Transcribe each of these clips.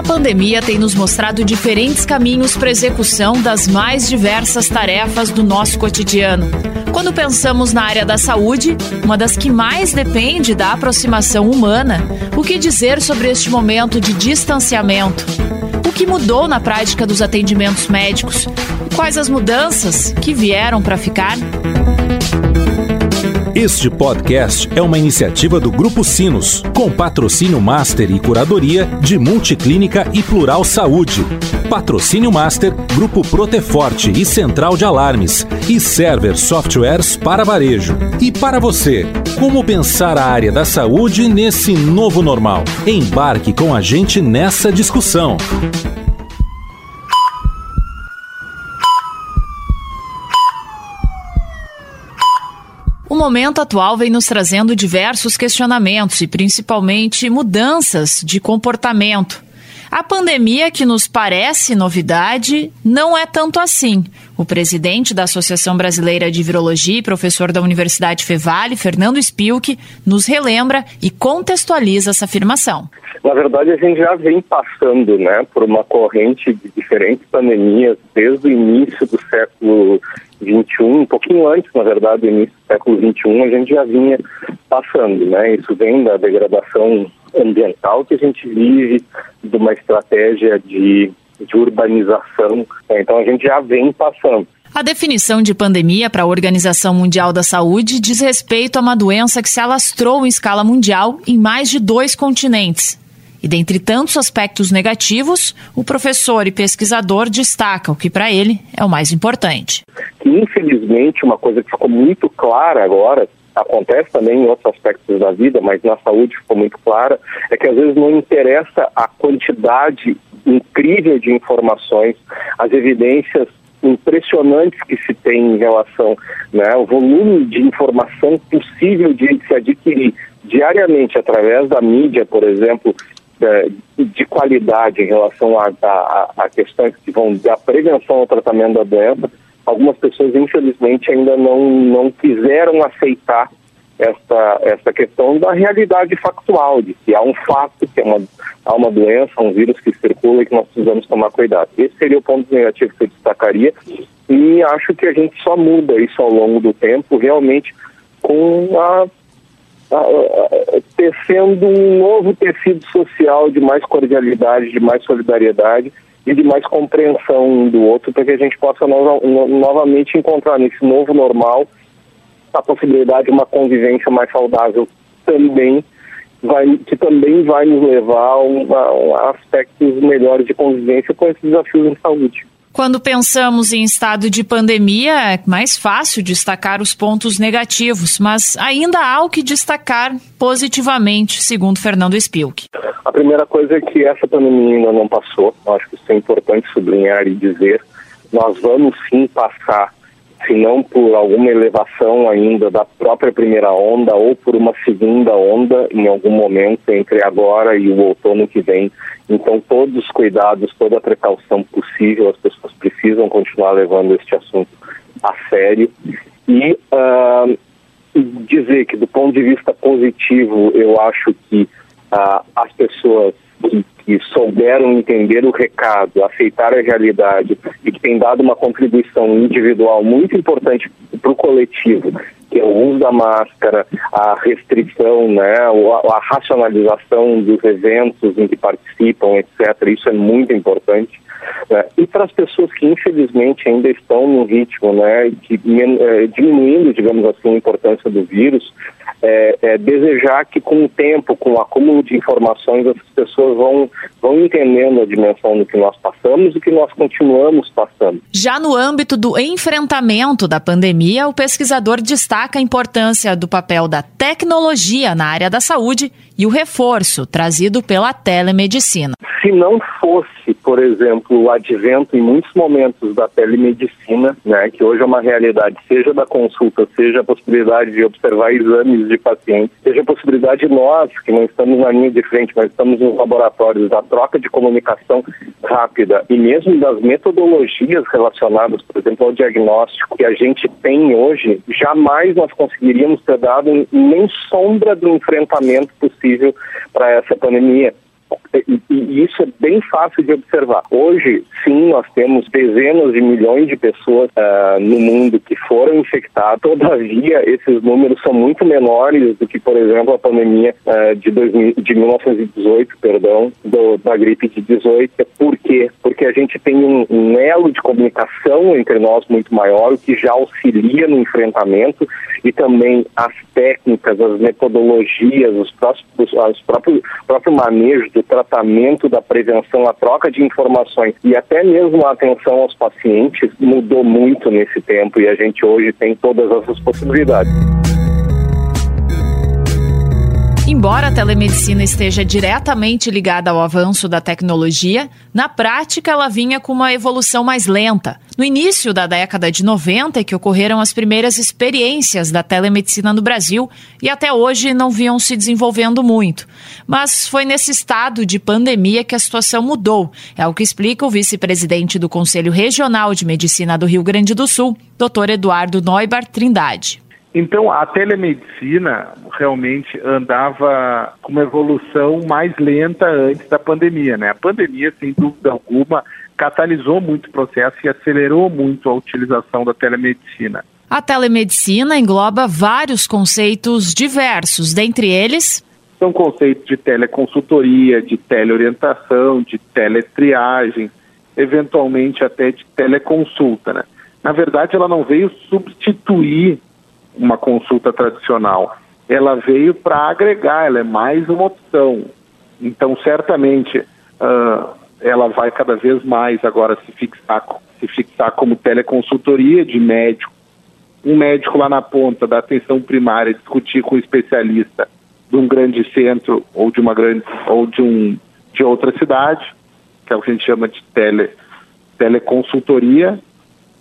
A pandemia tem nos mostrado diferentes caminhos para execução das mais diversas tarefas do nosso cotidiano. Quando pensamos na área da saúde, uma das que mais depende da aproximação humana, o que dizer sobre este momento de distanciamento? O que mudou na prática dos atendimentos médicos? Quais as mudanças que vieram para ficar? Este podcast é uma iniciativa do Grupo Sinos, com patrocínio master e curadoria de Multiclínica e Plural Saúde. Patrocínio master Grupo Proteforte e Central de Alarmes e Server Softwares para varejo. E para você, como pensar a área da saúde nesse novo normal? Embarque com a gente nessa discussão. Momento atual vem nos trazendo diversos questionamentos e principalmente mudanças de comportamento. A pandemia, que nos parece novidade, não é tanto assim. O presidente da Associação Brasileira de Virologia e professor da Universidade Fevale, Fernando Spilk, nos relembra e contextualiza essa afirmação. Na verdade, a gente já vem passando né, por uma corrente de diferentes pandemias desde o início do século XXI, um pouquinho antes, na verdade, do início do século XXI, a gente já vinha passando. Né? Isso vem da degradação ambiental que a gente vive, de uma estratégia de, de urbanização. Né? Então, a gente já vem passando. A definição de pandemia para a Organização Mundial da Saúde diz respeito a uma doença que se alastrou em escala mundial em mais de dois continentes. E dentre tantos aspectos negativos, o professor e pesquisador destaca o que para ele é o mais importante. Infelizmente, uma coisa que ficou muito clara agora, acontece também em outros aspectos da vida, mas na saúde ficou muito clara, é que às vezes não interessa a quantidade incrível de informações, as evidências impressionantes que se tem em relação né, ao volume de informação possível de se adquirir diariamente através da mídia, por exemplo, de qualidade em relação a, a, a, questões que vão da prevenção ao tratamento da doença, algumas pessoas infelizmente ainda não, não quiseram aceitar essa, essa questão da realidade factual, de que há um fato, que é uma, há uma doença, um vírus que circula e que nós precisamos tomar cuidado. Esse seria o ponto negativo que eu destacaria e acho que a gente só muda isso ao longo do tempo, realmente com a tecendo um novo tecido social de mais cordialidade, de mais solidariedade e de mais compreensão um do outro, para que a gente possa no, no, novamente encontrar nesse novo normal a possibilidade de uma convivência mais saudável também, vai, que também vai nos levar a, a aspectos melhores de convivência com esses desafios em saúde. Quando pensamos em estado de pandemia, é mais fácil destacar os pontos negativos, mas ainda há o que destacar positivamente, segundo Fernando Spilk. A primeira coisa é que essa pandemia ainda não passou, acho que isso é importante sublinhar e dizer. Nós vamos sim passar se não por alguma elevação ainda da própria primeira onda ou por uma segunda onda em algum momento entre agora e o outono que vem. Então, todos os cuidados, toda a precaução possível, as pessoas precisam continuar levando este assunto a sério. E uh, dizer que, do ponto de vista positivo, eu acho que uh, as pessoas que, que, souberam entender o recado, aceitar a realidade e que têm dado uma contribuição individual muito importante para o coletivo, que é o uso da máscara, a restrição, né, a, a racionalização dos eventos em que participam, etc. Isso é muito importante. Né? E para as pessoas que infelizmente ainda estão no ritmo, né, que, é, diminuindo, digamos assim, a importância do vírus, é, é, desejar que com o tempo, com o acúmulo de informações, as pessoas vão, vão entendendo a dimensão do que nós passamos e que nós continuamos passando. Já no âmbito do enfrentamento da pandemia, o pesquisador destaca a importância do papel da tecnologia na área da saúde e o reforço trazido pela telemedicina. Se não fosse, por exemplo, o advento em muitos momentos da telemedicina, né, que hoje é uma realidade, seja da consulta, seja a possibilidade de observar exames de pacientes, seja a possibilidade de nós, que não estamos na linha de frente, mas estamos nos laboratórios, da troca de comunicação rápida e mesmo das metodologias relacionadas, por exemplo, ao diagnóstico que a gente tem hoje, jamais nós conseguiríamos ter dado nem sombra do enfrentamento possível para essa pandemia. E, e, isso é bem fácil de observar. Hoje, sim, nós temos dezenas de milhões de pessoas uh, no mundo que foram infectadas. Todavia, esses números são muito menores do que, por exemplo, a pandemia uh, de, 2000, de 1918, perdão, do, da gripe de 18. Por quê? Porque a gente tem um, um elo de comunicação entre nós muito maior, o que já auxilia no enfrentamento e também as técnicas, as metodologias, os próprios, os próprios, próprio manejo do tratamento, da prevenção, a troca de informações e até mesmo a atenção aos pacientes mudou muito nesse tempo e a gente hoje tem todas essas possibilidades. Embora a telemedicina esteja diretamente ligada ao avanço da tecnologia, na prática ela vinha com uma evolução mais lenta. No início da década de 90 é que ocorreram as primeiras experiências da telemedicina no Brasil e até hoje não vinham se desenvolvendo muito. Mas foi nesse estado de pandemia que a situação mudou. É o que explica o vice-presidente do Conselho Regional de Medicina do Rio Grande do Sul, Dr. Eduardo Neubar Trindade. Então, a telemedicina realmente andava com uma evolução mais lenta antes da pandemia, né? A pandemia, sem dúvida alguma, catalisou muito o processo e acelerou muito a utilização da telemedicina. A telemedicina engloba vários conceitos diversos, dentre eles são conceitos de teleconsultoria, de teleorientação, de teletriagem, eventualmente até de teleconsulta, né? Na verdade, ela não veio substituir uma consulta tradicional. Ela veio para agregar, ela é mais uma opção. Então, certamente, uh, ela vai cada vez mais agora se fixar, se fixar como teleconsultoria de médico. Um médico lá na ponta da atenção primária discutir com um especialista de um grande centro ou de uma grande ou de um de outra cidade, que é o que a gente chama de tele teleconsultoria,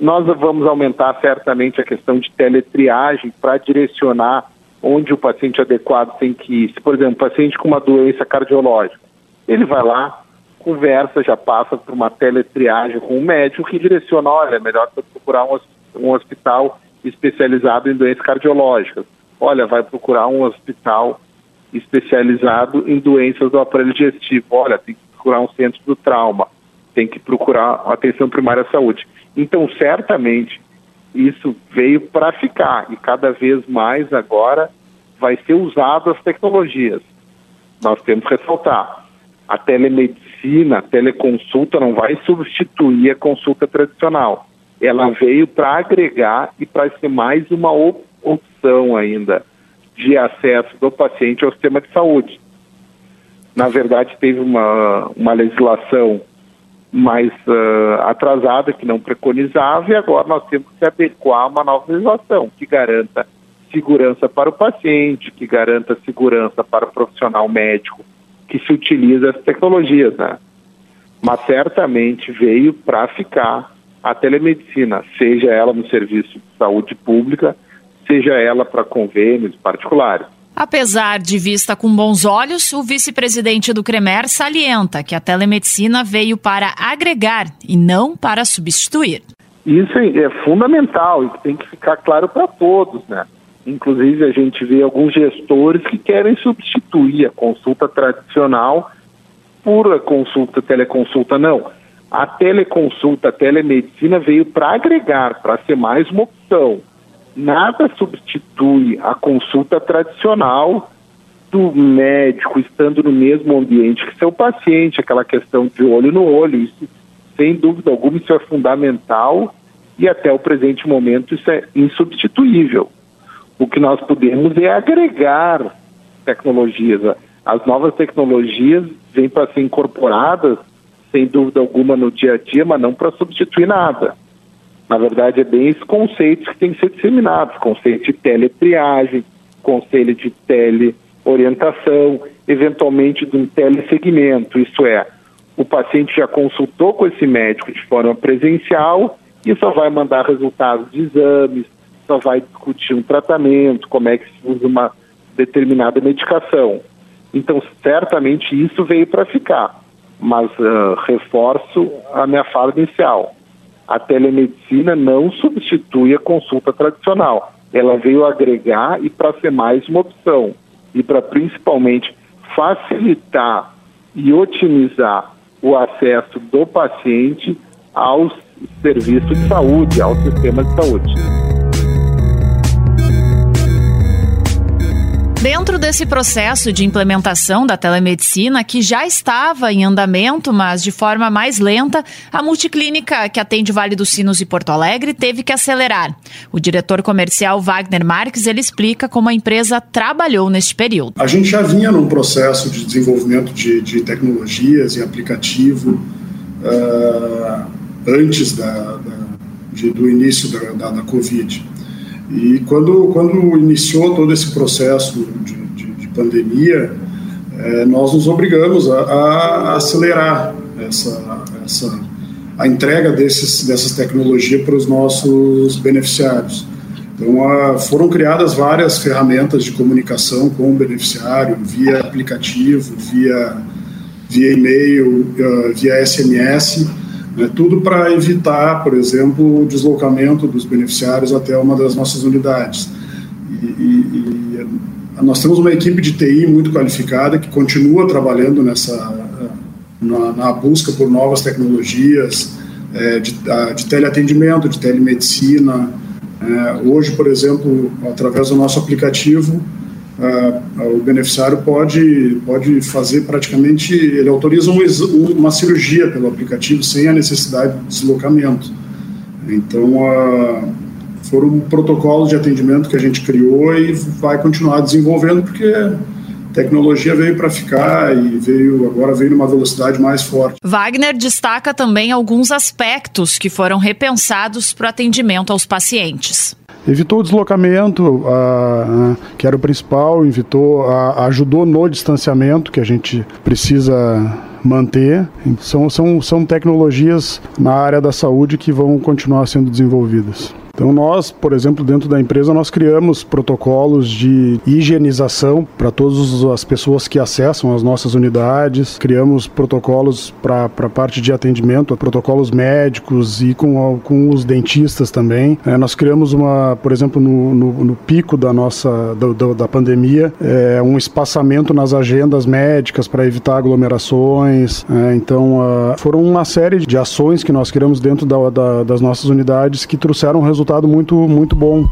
nós vamos aumentar certamente a questão de teletriagem para direcionar onde o paciente adequado tem que ir. Se, por exemplo, paciente com uma doença cardiológica, ele vai lá, conversa, já passa por uma teletriagem com um médico que direciona, olha, é melhor procurar um, um hospital especializado em doenças cardiológicas. Olha, vai procurar um hospital especializado em doenças do aparelho digestivo. Olha, tem que procurar um centro do trauma, tem que procurar atenção primária à saúde. Então, certamente, isso veio para ficar e cada vez mais agora vai ser usado as tecnologias. Nós temos que ressaltar, a telemedicina, a teleconsulta não vai substituir a consulta tradicional. Ela veio para agregar e para ser mais uma opção ainda de acesso do paciente ao sistema de saúde. Na verdade, teve uma, uma legislação mais uh, atrasada, que não preconizava, e agora nós temos que se adequar a uma nova legislação que garanta segurança para o paciente, que garanta segurança para o profissional médico que se utiliza as tecnologias, né? Mas certamente veio para ficar a telemedicina, seja ela no serviço de saúde pública, seja ela para convênios particulares. Apesar de vista com bons olhos, o vice-presidente do CREMER salienta que a telemedicina veio para agregar e não para substituir. Isso é fundamental e tem que ficar claro para todos, né? Inclusive a gente vê alguns gestores que querem substituir a consulta tradicional por a consulta teleconsulta não. A teleconsulta, a telemedicina veio para agregar, para ser mais uma opção nada substitui a consulta tradicional do médico estando no mesmo ambiente que seu paciente, aquela questão de olho no olho, isso, sem dúvida alguma, isso é fundamental e até o presente momento isso é insubstituível. O que nós podemos é agregar tecnologias. As novas tecnologias vêm para ser incorporadas, sem dúvida alguma, no dia a dia, mas não para substituir nada. Na verdade, é bem esses conceitos que têm que ser disseminados, conceito de teletriagem, conceito de teleorientação, eventualmente de um telesegmento, isto é, o paciente já consultou com esse médico de forma presencial e só vai mandar resultados de exames, só vai discutir um tratamento, como é que se usa uma determinada medicação. Então, certamente isso veio para ficar, mas uh, reforço a minha fala inicial a telemedicina não substitui a consulta tradicional. Ela veio agregar e para ser mais uma opção e para principalmente facilitar e otimizar o acesso do paciente aos serviços de saúde, ao sistema de saúde. Dentro desse processo de implementação da telemedicina, que já estava em andamento, mas de forma mais lenta, a multiclínica que atende Vale dos Sinos e Porto Alegre teve que acelerar. O diretor comercial Wagner Marques ele explica como a empresa trabalhou neste período. A gente já vinha num processo de desenvolvimento de, de tecnologias e aplicativo uh, antes da, da, de, do início da, da, da Covid. E quando, quando iniciou todo esse processo de, de, de pandemia, é, nós nos obrigamos a, a, acelerar essa, essa, a entrega desses, dessas tecnologias para os nossos beneficiários. Então, a, foram criadas várias ferramentas de comunicação com o beneficiário, via aplicativo, via, via e-mail, uh, via SMS, né, tudo para evitar, por exemplo, o deslocamento dos beneficiários até uma das nossas unidades. E, e, e nós temos uma equipe de TI muito qualificada que continua trabalhando nessa na, na busca por novas tecnologias é, de, de teleatendimento, de telemedicina. É, hoje, por exemplo, através do nosso aplicativo, o beneficiário pode, pode fazer praticamente, ele autoriza um, uma cirurgia pelo aplicativo sem a necessidade de deslocamento. Então, uh, foram protocolos de atendimento que a gente criou e vai continuar desenvolvendo, porque a tecnologia veio para ficar e veio agora veio numa velocidade mais forte. Wagner destaca também alguns aspectos que foram repensados para o atendimento aos pacientes evitou o deslocamento, a, que era o principal, evitou, ajudou no distanciamento que a gente precisa manter. São, são, são tecnologias na área da saúde que vão continuar sendo desenvolvidas. Então nós, por exemplo, dentro da empresa, nós criamos protocolos de higienização para todas as pessoas que acessam as nossas unidades, criamos protocolos para a parte de atendimento, protocolos médicos e com, com os dentistas também. É, nós criamos uma, por exemplo, no, no, no pico da nossa da, da pandemia, é, um espaçamento nas agendas médicas para evitar aglomerações. É, então uh, foram uma série de ações que nós criamos dentro da, da, das nossas unidades que trouxeram resultados resultado muito, muito bom.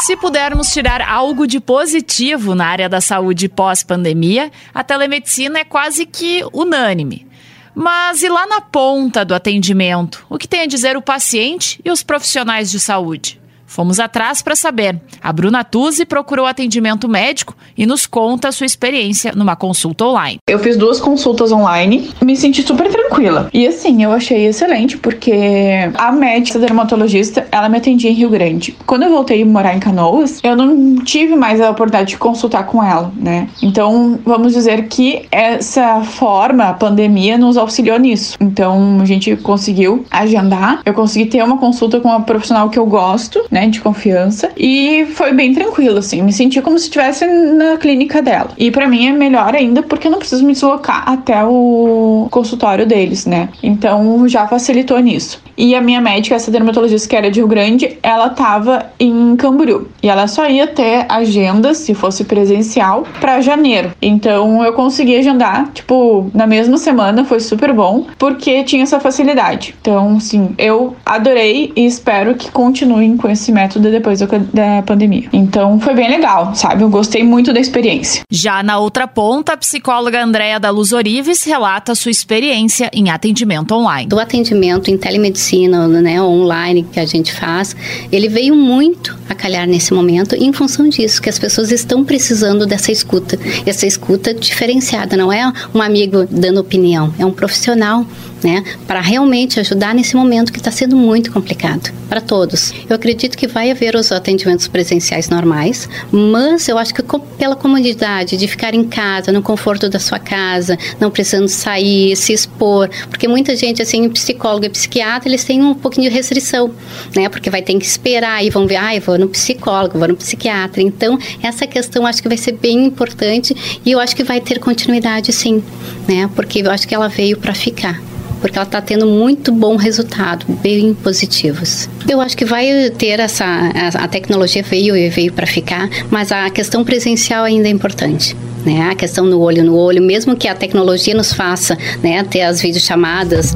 Se pudermos tirar algo de positivo na área da saúde pós-pandemia, a telemedicina é quase que unânime. Mas e lá na ponta do atendimento? O que tem a dizer o paciente e os profissionais de saúde? Fomos atrás para saber. A Bruna Tuzzi procurou atendimento médico e nos conta a sua experiência numa consulta online. Eu fiz duas consultas online, me senti super tranquila. E assim, eu achei excelente porque a médica dermatologista, ela me atendia em Rio Grande. Quando eu voltei a morar em Canoas, eu não tive mais a oportunidade de consultar com ela, né? Então, vamos dizer que essa forma, a pandemia, nos auxiliou nisso. Então, a gente conseguiu agendar, eu consegui ter uma consulta com uma profissional que eu gosto, né? De confiança. E foi bem tranquilo, assim. Me senti como se estivesse na clínica dela. E para mim é melhor ainda porque eu não preciso me deslocar até o consultório deles, né? Então já facilitou nisso. E a minha médica, essa dermatologista que era de Rio Grande, ela tava em Camboriú. E ela só ia ter agenda, se fosse presencial, para janeiro. Então eu consegui agendar, tipo, na mesma semana, foi super bom, porque tinha essa facilidade. Então, sim, eu adorei e espero que continuem com esse método depois da pandemia. Então foi bem legal, sabe? Eu gostei muito da experiência. Já na outra ponta, a psicóloga Andréa da Luz Orives relata sua experiência em atendimento online. Do atendimento em telemedicina, né, online que a gente faz, ele veio muito a calhar nesse momento em função disso, que as pessoas estão precisando dessa escuta. Essa escuta diferenciada, não é um amigo dando opinião, é um profissional né, para realmente ajudar nesse momento que está sendo muito complicado para todos. Eu acredito que vai haver os atendimentos presenciais normais, mas eu acho que pela comodidade de ficar em casa, no conforto da sua casa, não precisando sair, se expor, porque muita gente assim, psicólogo e psiquiatra, eles têm um pouquinho de restrição, né, porque vai ter que esperar e vão ver, ah, vou no psicólogo, vou no psiquiatra. Então, essa questão acho que vai ser bem importante e eu acho que vai ter continuidade sim, né, porque eu acho que ela veio para ficar porque ela está tendo muito bom resultado, bem positivos. Eu acho que vai ter essa a, tecnologia veio e veio para ficar, mas a questão presencial ainda é importante. Né? A questão no olho no olho, mesmo que a tecnologia nos faça né, ter as videochamadas.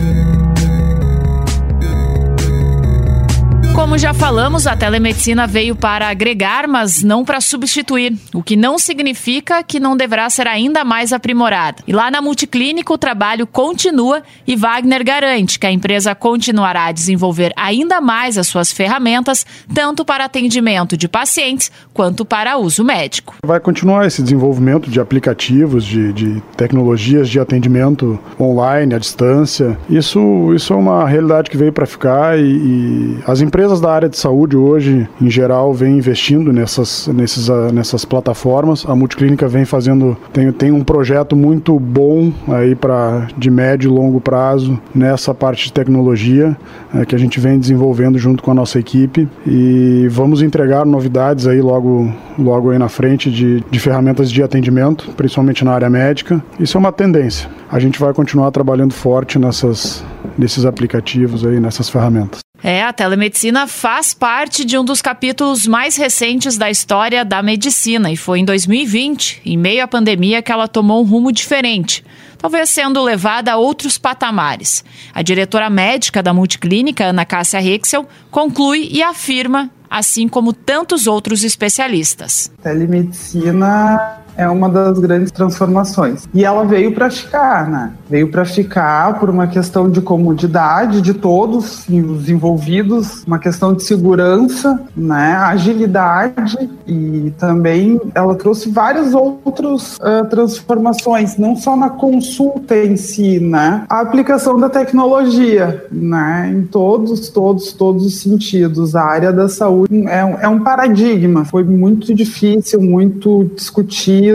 Como já falamos, a telemedicina veio para agregar, mas não para substituir, o que não significa que não deverá ser ainda mais aprimorada. E lá na Multiclínica o trabalho continua e Wagner garante que a empresa continuará a desenvolver ainda mais as suas ferramentas, tanto para atendimento de pacientes quanto para uso médico. Vai continuar esse desenvolvimento de aplicativos, de, de tecnologias de atendimento online, à distância. Isso, isso é uma realidade que veio para ficar e, e as empresas empresas da área de saúde hoje, em geral, vêm investindo nessas, nesses, uh, nessas plataformas. A Multiclínica vem fazendo, tem, tem um projeto muito bom aí para de médio e longo prazo nessa parte de tecnologia uh, que a gente vem desenvolvendo junto com a nossa equipe e vamos entregar novidades aí logo, logo aí na frente de, de ferramentas de atendimento, principalmente na área médica. Isso é uma tendência. A gente vai continuar trabalhando forte nessas, nesses aplicativos aí, nessas ferramentas. É, a telemedicina faz parte de um dos capítulos mais recentes da história da medicina e foi em 2020, em meio à pandemia, que ela tomou um rumo diferente, talvez sendo levada a outros patamares. A diretora médica da Multiclínica, Ana Cássia Rexel, conclui e afirma, assim como tantos outros especialistas. Telemedicina é uma das grandes transformações. E ela veio para ficar, né? Veio para ficar por uma questão de comodidade de todos os envolvidos, uma questão de segurança, né? Agilidade e também ela trouxe várias outras uh, transformações, não só na consulta em si, né? A aplicação da tecnologia, né? Em todos, todos, todos os sentidos. A área da saúde é, é um paradigma. Foi muito difícil, muito discutido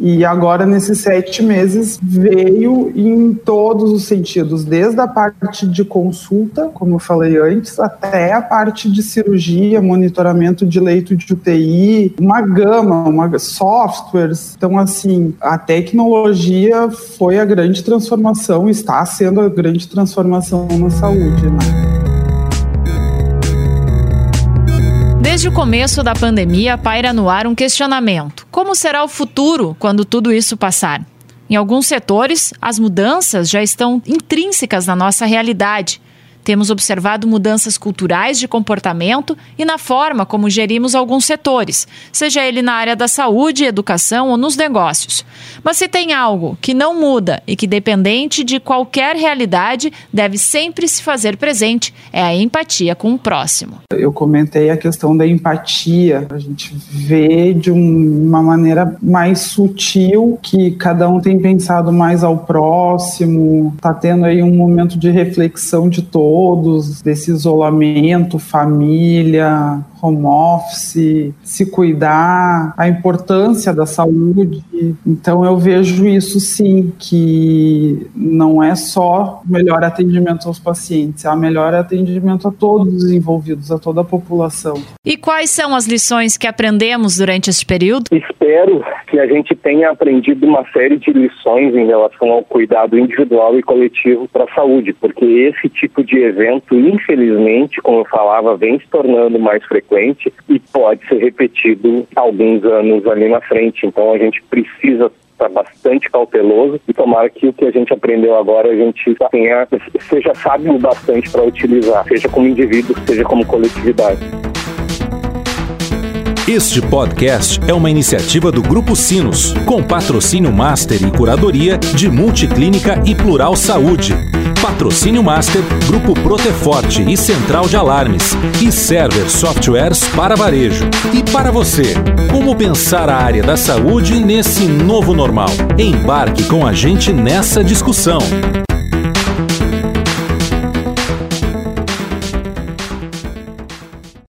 e agora nesses sete meses veio em todos os sentidos, desde a parte de consulta, como eu falei antes, até a parte de cirurgia, monitoramento de leito de UTI, uma gama, uma softwares. Então, assim, a tecnologia foi a grande transformação, está sendo a grande transformação na saúde. Né? Desde o começo da pandemia, paira no ar um questionamento: como será o futuro quando tudo isso passar? Em alguns setores, as mudanças já estão intrínsecas na nossa realidade temos observado mudanças culturais de comportamento e na forma como gerimos alguns setores, seja ele na área da saúde, educação ou nos negócios. Mas se tem algo que não muda e que, dependente de qualquer realidade, deve sempre se fazer presente, é a empatia com o próximo. Eu comentei a questão da empatia. A gente vê de uma maneira mais sutil que cada um tem pensado mais ao próximo, está tendo aí um momento de reflexão de todos todos, desse isolamento, família, home office, se cuidar, a importância da saúde. Então eu vejo isso sim, que não é só melhor atendimento aos pacientes, é melhor atendimento a todos os envolvidos, a toda a população. E quais são as lições que aprendemos durante esse período? Espero que a gente tenha aprendido uma série de lições em relação ao cuidado individual e coletivo para a saúde, porque esse tipo de evento, infelizmente, como eu falava, vem se tornando mais frequente frequente e pode ser repetido alguns anos ali na frente. Então a gente precisa estar bastante cauteloso e tomara que o que a gente aprendeu agora a gente tenha, seja sábio bastante para utilizar, seja como indivíduo, seja como coletividade. Este podcast é uma iniciativa do Grupo Sinos, com patrocínio Master e curadoria de Multiclínica e Plural Saúde. Patrocínio Master, Grupo Proteforte e Central de Alarmes. E Server Softwares para varejo. E para você, como pensar a área da saúde nesse novo normal? Embarque com a gente nessa discussão.